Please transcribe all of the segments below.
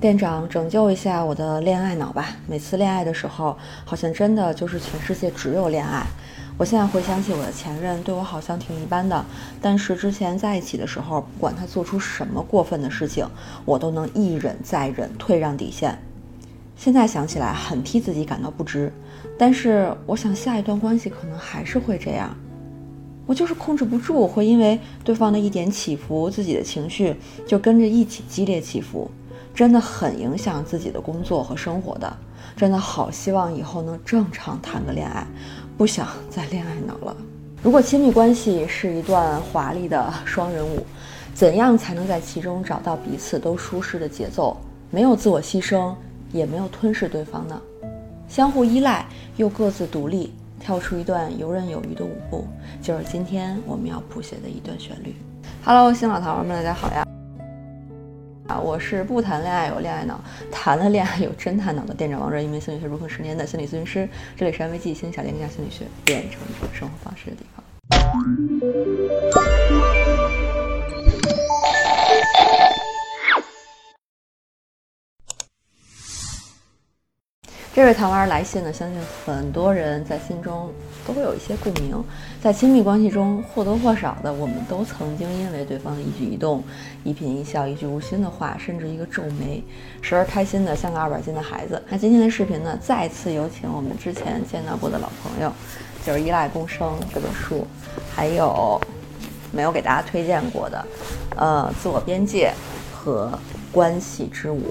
店长，拯救一下我的恋爱脑吧！每次恋爱的时候，好像真的就是全世界只有恋爱。我现在回想起我的前任，对我好像挺一般的，但是之前在一起的时候，不管他做出什么过分的事情，我都能一忍再忍，退让底线。现在想起来，很替自己感到不值。但是我想，下一段关系可能还是会这样。我就是控制不住，会因为对方的一点起伏，自己的情绪就跟着一起激烈起伏。真的很影响自己的工作和生活的，真的好希望以后能正常谈个恋爱，不想再恋爱脑了。如果亲密关系是一段华丽的双人舞，怎样才能在其中找到彼此都舒适的节奏？没有自我牺牲，也没有吞噬对方呢？相互依赖又各自独立，跳出一段游刃有余的舞步，就是今天我们要谱写的一段旋律。Hello，新老桃们，大家好呀！啊，我是不谈恋爱有恋爱脑，谈了恋爱有侦探脑的店长王哲，一名心理学如何十年的心理咨询师。这里是安慰剂心小店家心理学变成生活方式的地方。这位糖娃来信呢，相信很多人在心中都会有一些共鸣。在亲密关系中，或多或少的，我们都曾经因为对方的一举一动、一颦一笑、一句无心的话，甚至一个皱眉，时而开心的像个二百斤的孩子。那今天的视频呢，再次有请我们之前见到过的老朋友，就是《依赖共生》这本书，还有没有给大家推荐过的，呃，《自我边界》和《关系之舞》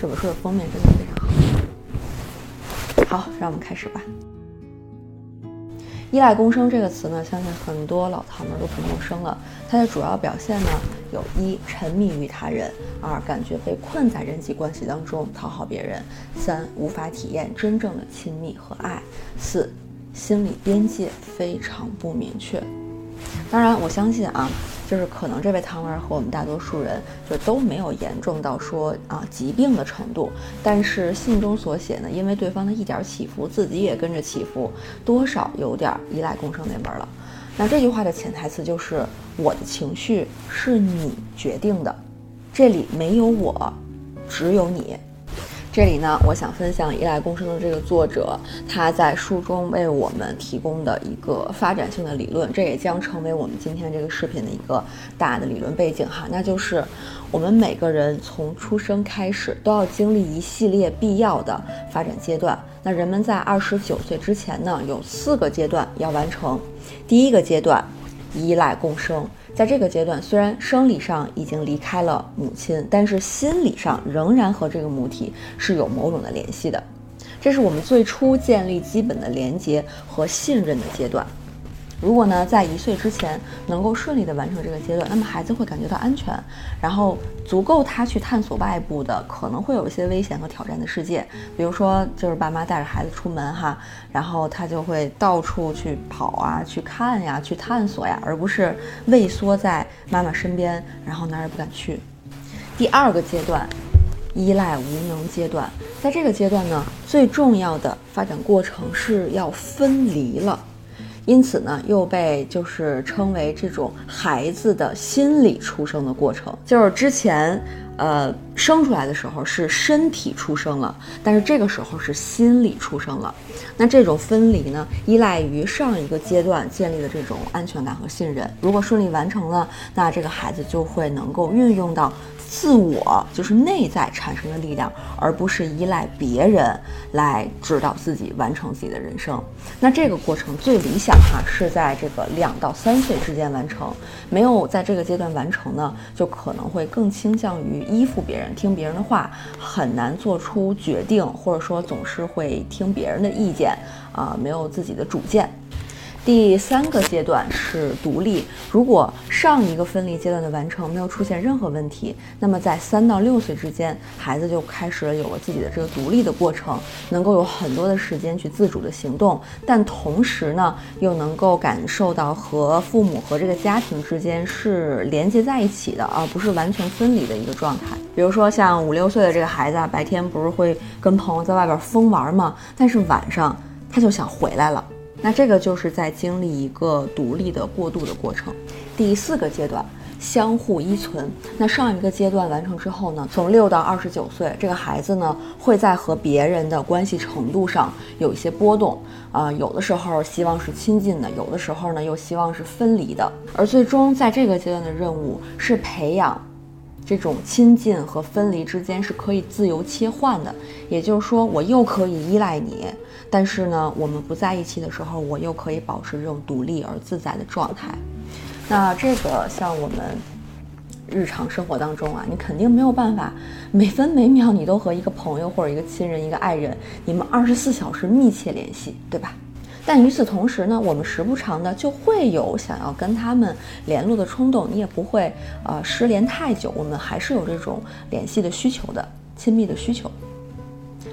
这本书的封面真的好。让我们开始吧。依赖共生这个词呢，相信很多老唐们都不陌生了。它的主要表现呢，有一沉迷于他人，二感觉被困在人际关系当中讨好别人，三无法体验真正的亲密和爱，四心理边界非常不明确。当然，我相信啊。就是可能这位汤儿和我们大多数人就都没有严重到说啊疾病的程度，但是信中所写呢，因为对方的一点起伏，自己也跟着起伏，多少有点依赖共生那味了。那这句话的潜台词就是我的情绪是你决定的，这里没有我，只有你。这里呢，我想分享《依赖共生》的这个作者他在书中为我们提供的一个发展性的理论，这也将成为我们今天这个视频的一个大的理论背景哈。那就是我们每个人从出生开始都要经历一系列必要的发展阶段。那人们在二十九岁之前呢，有四个阶段要完成。第一个阶段，依赖共生。在这个阶段，虽然生理上已经离开了母亲，但是心理上仍然和这个母体是有某种的联系的。这是我们最初建立基本的连接和信任的阶段。如果呢，在一岁之前能够顺利的完成这个阶段，那么孩子会感觉到安全，然后足够他去探索外部的可能会有一些危险和挑战的世界。比如说，就是爸妈带着孩子出门哈，然后他就会到处去跑啊，去看呀，去探索呀，而不是畏缩在妈妈身边，然后哪儿也不敢去。第二个阶段，依赖无能阶段，在这个阶段呢，最重要的发展过程是要分离了。因此呢，又被就是称为这种孩子的心理出生的过程，就是之前，呃，生出来的时候是身体出生了，但是这个时候是心理出生了。那这种分离呢，依赖于上一个阶段建立的这种安全感和信任。如果顺利完成了，那这个孩子就会能够运用到。自我就是内在产生的力量，而不是依赖别人来指导自己完成自己的人生。那这个过程最理想哈是在这个两到三岁之间完成。没有在这个阶段完成呢，就可能会更倾向于依附别人，听别人的话，很难做出决定，或者说总是会听别人的意见啊，没有自己的主见。第三个阶段是独立。如果上一个分离阶段的完成没有出现任何问题，那么在三到六岁之间，孩子就开始了有了自己的这个独立的过程，能够有很多的时间去自主的行动，但同时呢，又能够感受到和父母和这个家庭之间是连接在一起的，而不是完全分离的一个状态。比如说像五六岁的这个孩子，啊，白天不是会跟朋友在外边疯玩吗？但是晚上他就想回来了。那这个就是在经历一个独立的过渡的过程。第四个阶段，相互依存。那上一个阶段完成之后呢，从六到二十九岁，这个孩子呢会在和别人的关系程度上有一些波动啊，有的时候希望是亲近的，有的时候呢又希望是分离的。而最终在这个阶段的任务是培养。这种亲近和分离之间是可以自由切换的，也就是说，我又可以依赖你，但是呢，我们不在一起的时候，我又可以保持这种独立而自在的状态。那这个像我们日常生活当中啊，你肯定没有办法每分每秒你都和一个朋友或者一个亲人、一个爱人，你们二十四小时密切联系，对吧？但与此同时呢，我们时不常的就会有想要跟他们联络的冲动，你也不会呃失联太久，我们还是有这种联系的需求的，亲密的需求。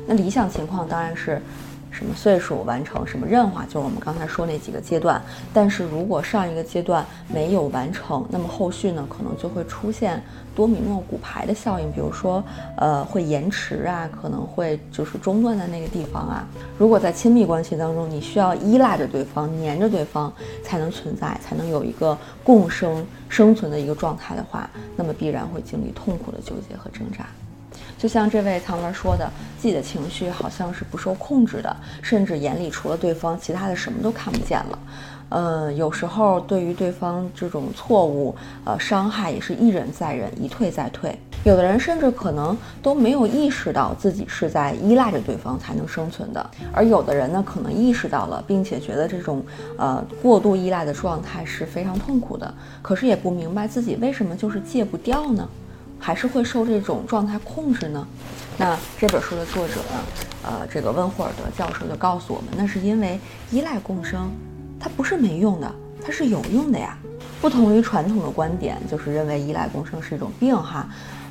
那理想情况当然是。什么岁数完成什么任务？就是我们刚才说那几个阶段。但是如果上一个阶段没有完成，那么后续呢，可能就会出现多米诺骨牌的效应。比如说，呃，会延迟啊，可能会就是中断在那个地方啊。如果在亲密关系当中，你需要依赖着对方，黏着对方才能存在，才能有一个共生生存的一个状态的话，那么必然会经历痛苦的纠结和挣扎。就像这位藏文说的，自己的情绪好像是不受控制的，甚至眼里除了对方，其他的什么都看不见了。呃，有时候对于对方这种错误，呃，伤害也是一忍再忍，一退再退。有的人甚至可能都没有意识到自己是在依赖着对方才能生存的，而有的人呢，可能意识到了，并且觉得这种呃过度依赖的状态是非常痛苦的，可是也不明白自己为什么就是戒不掉呢？还是会受这种状态控制呢？那这本书的作者呢？呃，这个温霍尔德教授就告诉我们，那是因为依赖共生，它不是没用的，它是有用的呀。不同于传统的观点，就是认为依赖共生是一种病哈。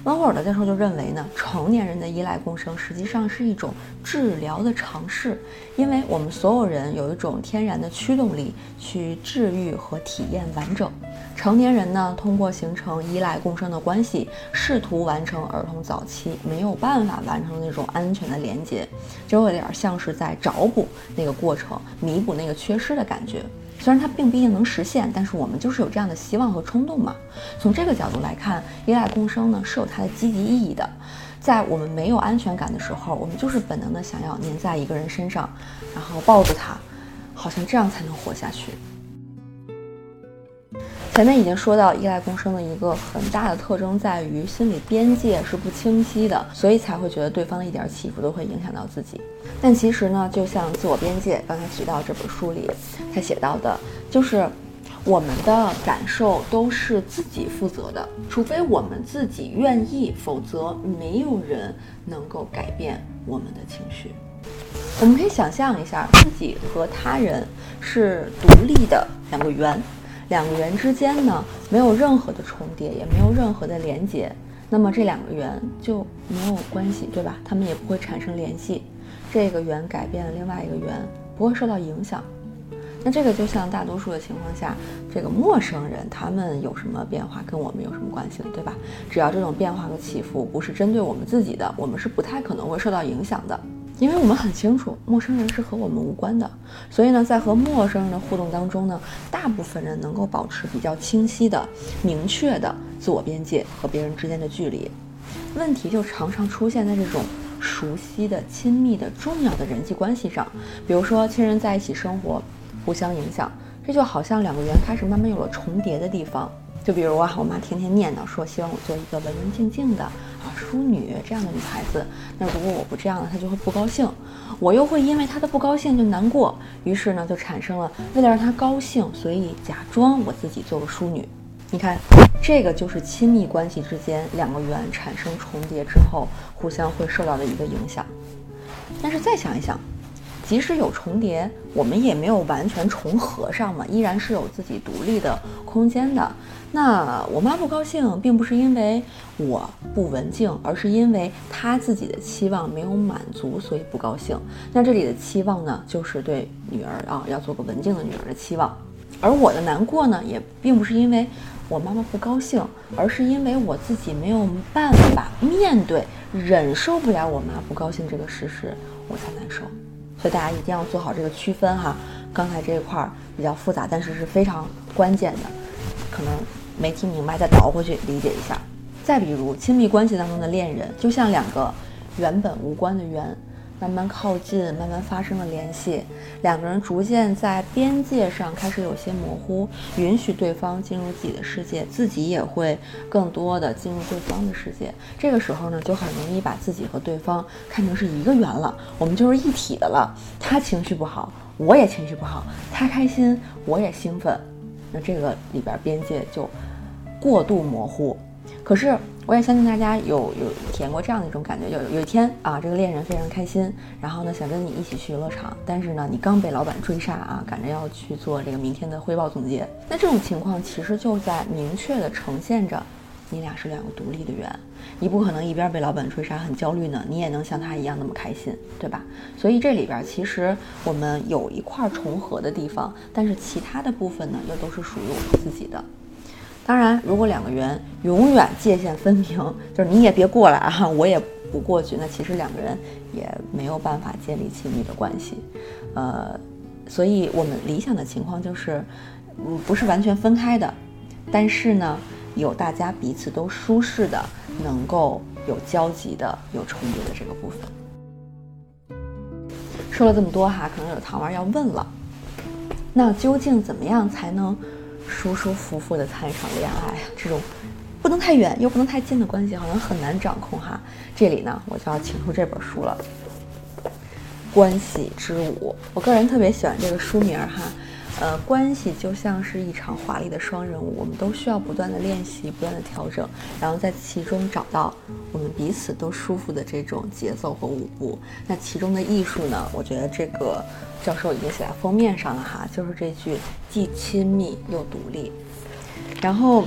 温霍尔的教授就认为呢，成年人的依赖共生实际上是一种治疗的尝试，因为我们所有人有一种天然的驱动力去治愈和体验完整。成年人呢，通过形成依赖共生的关系，试图完成儿童早期没有办法完成的那种安全的连接，就有点像是在找补那个过程，弥补那个缺失的感觉。虽然它并不一定能实现，但是我们就是有这样的希望和冲动嘛。从这个角度来看，依赖共生呢是有它的积极意义的。在我们没有安全感的时候，我们就是本能的想要粘在一个人身上，然后抱住他，好像这样才能活下去。前面已经说到，依赖共生的一个很大的特征在于心理边界是不清晰的，所以才会觉得对方的一点起伏都会影响到自己。但其实呢，就像自我边界，刚才提到这本书里他写到的，就是我们的感受都是自己负责的，除非我们自己愿意，否则没有人能够改变我们的情绪。我们可以想象一下，自己和他人是独立的两个圆。两个圆之间呢，没有任何的重叠，也没有任何的连接，那么这两个圆就没有关系，对吧？它们也不会产生联系。这个圆改变了另外一个圆，不会受到影响。那这个就像大多数的情况下，这个陌生人他们有什么变化，跟我们有什么关系了，对吧？只要这种变化和起伏不是针对我们自己的，我们是不太可能会受到影响的。因为我们很清楚，陌生人是和我们无关的，所以呢，在和陌生人的互动当中呢，大部分人能够保持比较清晰的、明确的自我边界和别人之间的距离。问题就常常出现在这种熟悉的、亲密的、重要的人际关系上，比如说亲人在一起生活，互相影响，这就好像两个圆开始慢慢有了重叠的地方。就比如啊，我妈天天念叨说，希望我做一个文文静静的。淑女这样的女孩子，那如果我不这样了，她就会不高兴，我又会因为她的不高兴就难过，于是呢，就产生了为了让她高兴，所以假装我自己做个淑女。你看，这个就是亲密关系之间两个圆产生重叠之后，互相会受到的一个影响。但是再想一想。即使有重叠，我们也没有完全重合上嘛，依然是有自己独立的空间的。那我妈不高兴，并不是因为我不文静，而是因为她自己的期望没有满足，所以不高兴。那这里的期望呢，就是对女儿啊要做个文静的女儿的期望。而我的难过呢，也并不是因为我妈妈不高兴，而是因为我自己没有办法面对、忍受不了我妈不高兴这个事实，我才难受。所以大家一定要做好这个区分哈。刚才这一块儿比较复杂，但是是非常关键的，可能没听明白，再倒回去理解一下。再比如亲密关系当中的恋人，就像两个原本无关的圆。慢慢靠近，慢慢发生了联系，两个人逐渐在边界上开始有些模糊，允许对方进入自己的世界，自己也会更多的进入对方的世界。这个时候呢，就很容易把自己和对方看成是一个圆了，我们就是一体的了。他情绪不好，我也情绪不好；他开心，我也兴奋。那这个里边边界就过度模糊。可是，我也相信大家有有体验过这样的一种感觉，有有一天啊，这个恋人非常开心，然后呢想跟你一起去游乐场，但是呢你刚被老板追杀啊，赶着要去做这个明天的汇报总结。那这种情况其实就在明确的呈现着，你俩是两个独立的圆，你不可能一边被老板追杀很焦虑呢，你也能像他一样那么开心，对吧？所以这里边其实我们有一块重合的地方，但是其他的部分呢又都是属于我们自己的。当然，如果两个圆永远界限分明，就是你也别过来啊，我也不过去，那其实两个人也没有办法建立亲密的关系。呃，所以我们理想的情况就是，嗯，不是完全分开的，但是呢，有大家彼此都舒适的，能够有交集的、有重叠的这个部分。说了这么多哈，可能有糖丸要问了，那究竟怎么样才能？舒舒服服的谈一场恋爱，这种不能太远又不能太近的关系，好像很难掌控哈。这里呢，我就要请出这本书了，《关系之舞》。我个人特别喜欢这个书名哈。呃，关系就像是一场华丽的双人舞，我们都需要不断的练习，不断的调整，然后在其中找到我们彼此都舒服的这种节奏和舞步。那其中的艺术呢，我觉得这个教授已经写在封面上了哈，就是这句既亲密又独立。然后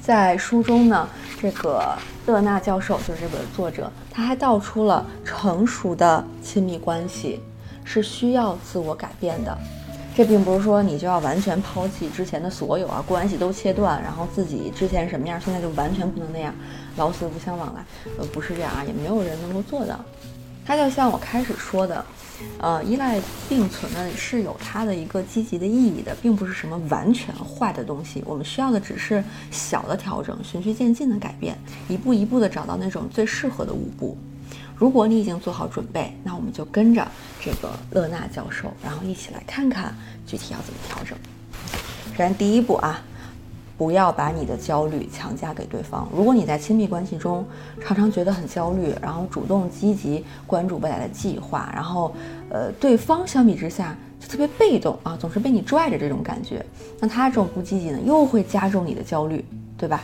在书中呢，这个勒纳教授就是这本作者，他还道出了成熟的亲密关系是需要自我改变的。这并不是说你就要完全抛弃之前的所有啊，关系都切断，然后自己之前什么样，现在就完全不能那样，老死不相往来。呃，不是这样啊，也没有人能够做到。他就像我开始说的，呃，依赖并存呢是有它的一个积极的意义的，并不是什么完全坏的东西。我们需要的只是小的调整，循序渐进的改变，一步一步的找到那种最适合的舞步。如果你已经做好准备，那我们就跟着这个勒纳教授，然后一起来看看具体要怎么调整。首先，第一步啊，不要把你的焦虑强加给对方。如果你在亲密关系中常常觉得很焦虑，然后主动积极关注未来的计划，然后呃，对方相比之下就特别被动啊，总是被你拽着这种感觉，那他这种不积极呢，又会加重你的焦虑，对吧？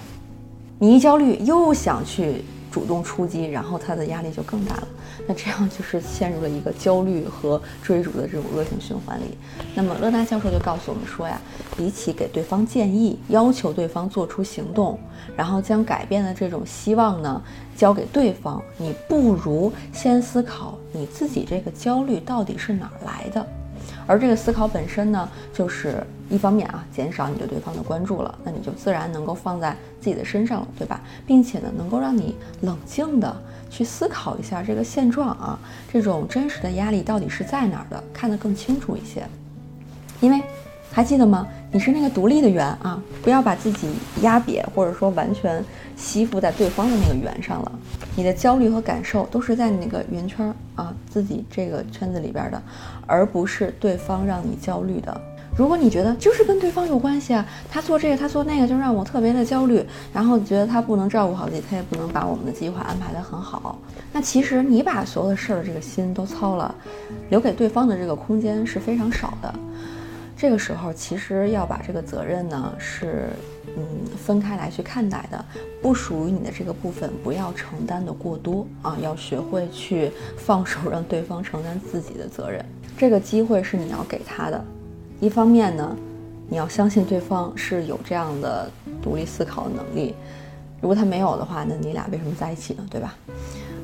你一焦虑又想去。主动出击，然后他的压力就更大了。那这样就是陷入了一个焦虑和追逐的这种恶性循环里。那么勒纳教授就告诉我们说呀，比起给对方建议，要求对方做出行动，然后将改变的这种希望呢交给对方，你不如先思考你自己这个焦虑到底是哪儿来的。而这个思考本身呢，就是一方面啊，减少你对对方的关注了，那你就自然能够放在自己的身上了，对吧？并且呢，能够让你冷静的去思考一下这个现状啊，这种真实的压力到底是在哪儿的，看得更清楚一些。因为还记得吗？你是那个独立的圆啊，不要把自己压瘪，或者说完全吸附在对方的那个圆上了。你的焦虑和感受都是在你那个圆圈啊，自己这个圈子里边的，而不是对方让你焦虑的。如果你觉得就是跟对方有关系啊，他做这个他做那个就让我特别的焦虑，然后觉得他不能照顾好自己，他也不能把我们的计划安排得很好，那其实你把所有的事儿的这个心都操了，留给对方的这个空间是非常少的。这个时候，其实要把这个责任呢，是嗯分开来去看待的，不属于你的这个部分，不要承担的过多啊，要学会去放手，让对方承担自己的责任。这个机会是你要给他的。一方面呢，你要相信对方是有这样的独立思考的能力。如果他没有的话，那你俩为什么在一起呢？对吧？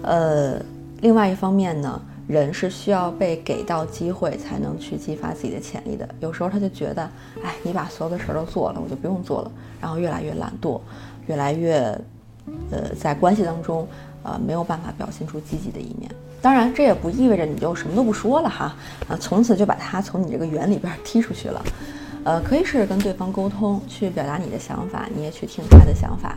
呃，另外一方面呢。人是需要被给到机会才能去激发自己的潜力的。有时候他就觉得，哎，你把所有的事儿都做了，我就不用做了，然后越来越懒惰，越来越，呃，在关系当中，呃，没有办法表现出积极的一面。当然，这也不意味着你就什么都不说了哈，啊，从此就把他从你这个圆里边踢出去了。呃，可以试着跟对方沟通，去表达你的想法，你也去听他的想法。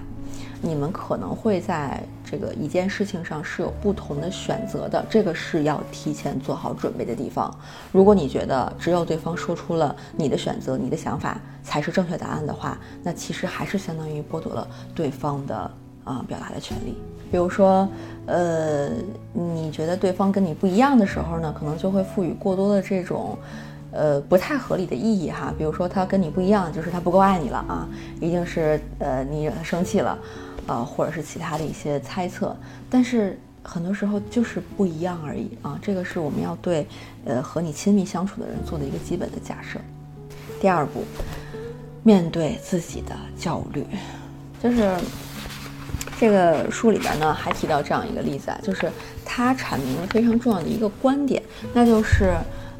你们可能会在这个一件事情上是有不同的选择的，这个是要提前做好准备的地方。如果你觉得只有对方说出了你的选择、你的想法才是正确答案的话，那其实还是相当于剥夺了对方的啊表达的权利。比如说，呃，你觉得对方跟你不一样的时候呢，可能就会赋予过多的这种。呃，不太合理的意义哈，比如说他跟你不一样，就是他不够爱你了啊，一定是呃你惹他生气了，呃，或者是其他的一些猜测，但是很多时候就是不一样而已啊，这个是我们要对呃和你亲密相处的人做的一个基本的假设。第二步，面对自己的焦虑，就是这个书里边呢还提到这样一个例子啊，就是他阐明了非常重要的一个观点，那就是。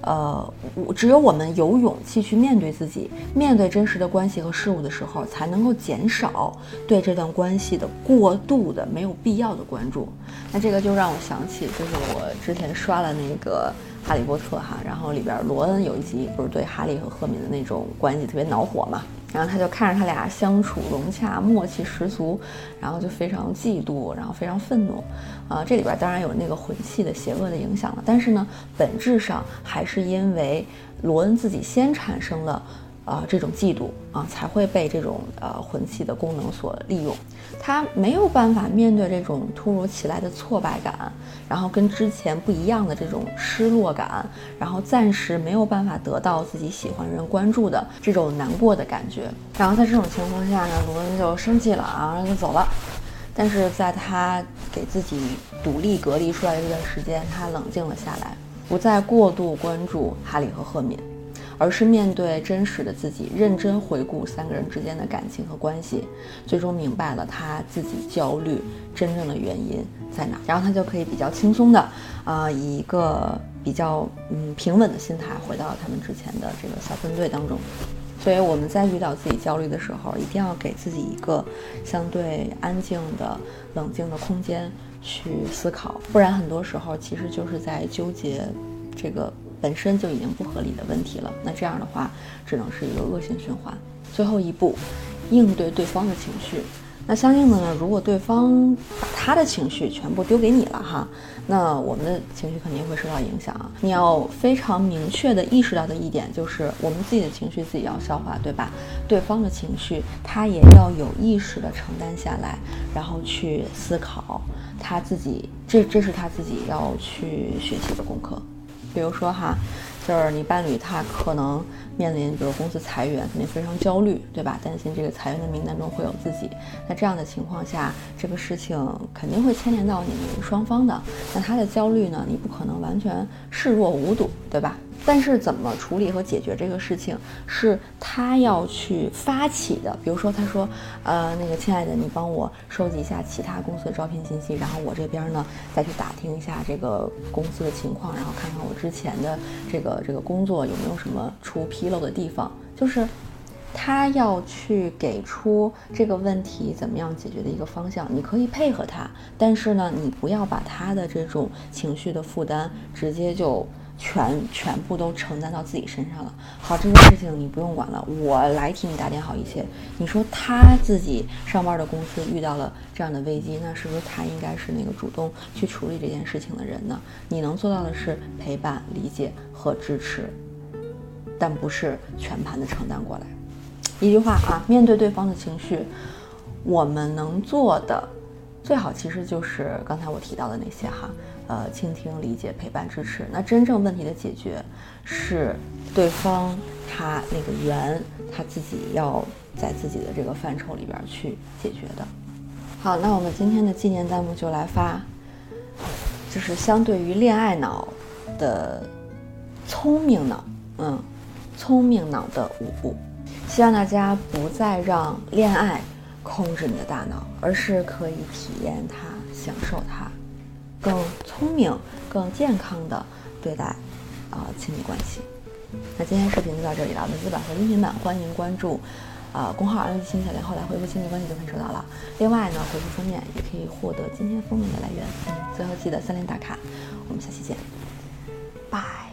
呃，我只有我们有勇气去面对自己，面对真实的关系和事物的时候，才能够减少对这段关系的过度的没有必要的关注。那这个就让我想起，就是我之前刷了那个《哈利波特》哈，然后里边罗恩有一集不是对哈利和赫敏的那种关系特别恼火嘛。然后他就看着他俩相处融洽，默契十足，然后就非常嫉妒，然后非常愤怒，啊，这里边当然有那个魂系的邪恶的影响了，但是呢，本质上还是因为罗恩自己先产生了。啊，这种嫉妒啊，才会被这种呃魂器的功能所利用。他没有办法面对这种突如其来的挫败感，然后跟之前不一样的这种失落感，然后暂时没有办法得到自己喜欢人关注的这种难过的感觉。然后在这种情况下呢，罗恩就生气了啊，就走了。但是在他给自己独立隔离出来的这段时间，他冷静了下来，不再过度关注哈利和赫敏。而是面对真实的自己，认真回顾三个人之间的感情和关系，最终明白了他自己焦虑真正的原因在哪，然后他就可以比较轻松的，啊，以一个比较嗯平稳的心态回到他们之前的这个小分队当中。所以我们在遇到自己焦虑的时候，一定要给自己一个相对安静的、冷静的空间去思考，不然很多时候其实就是在纠结这个。本身就已经不合理的问题了，那这样的话只能是一个恶性循环。最后一步，应对对方的情绪。那相应的呢，如果对方把他的情绪全部丢给你了哈，那我们的情绪肯定会受到影响啊。你要非常明确的意识到的一点就是，我们自己的情绪自己要消化，对吧？对方的情绪他也要有意识的承担下来，然后去思考他自己，这这是他自己要去学习的功课。比如说哈，就是你伴侣他可能面临，比如公司裁员，肯定非常焦虑，对吧？担心这个裁员的名单中会有自己。那这样的情况下，这个事情肯定会牵连到你们双方的。那他的焦虑呢，你不可能完全视若无睹，对吧？但是怎么处理和解决这个事情，是他要去发起的。比如说，他说，呃，那个亲爱的，你帮我收集一下其他公司的招聘信息，然后我这边呢再去打听一下这个公司的情况，然后看看我之前的这个这个工作有没有什么出纰漏的地方。就是他要去给出这个问题怎么样解决的一个方向。你可以配合他，但是呢，你不要把他的这种情绪的负担直接就。全全部都承担到自己身上了。好，这件事情你不用管了，我来替你打点好一切。你说他自己上班的公司遇到了这样的危机，那是不是他应该是那个主动去处理这件事情的人呢？你能做到的是陪伴、理解和支持，但不是全盘的承担过来。一句话啊，面对对方的情绪，我们能做的最好其实就是刚才我提到的那些哈。呃，倾听、理解、陪伴、支持。那真正问题的解决，是对方他那个缘，他自己要在自己的这个范畴里边去解决的。好，那我们今天的纪念弹幕就来发，就是相对于恋爱脑的聪明脑，嗯，聪明脑的五步，希望大家不再让恋爱控制你的大脑，而是可以体验它，享受它。更聪明、更健康的对待啊亲密关系。那今天视频就到这里了，文字版和音频版欢迎关注啊公号“安利亲小莲”，后来回复“亲密关系”就可以收到了。另外呢，回复封面也可以获得今天封面的来源。最后记得三连打卡，我们下期见，拜。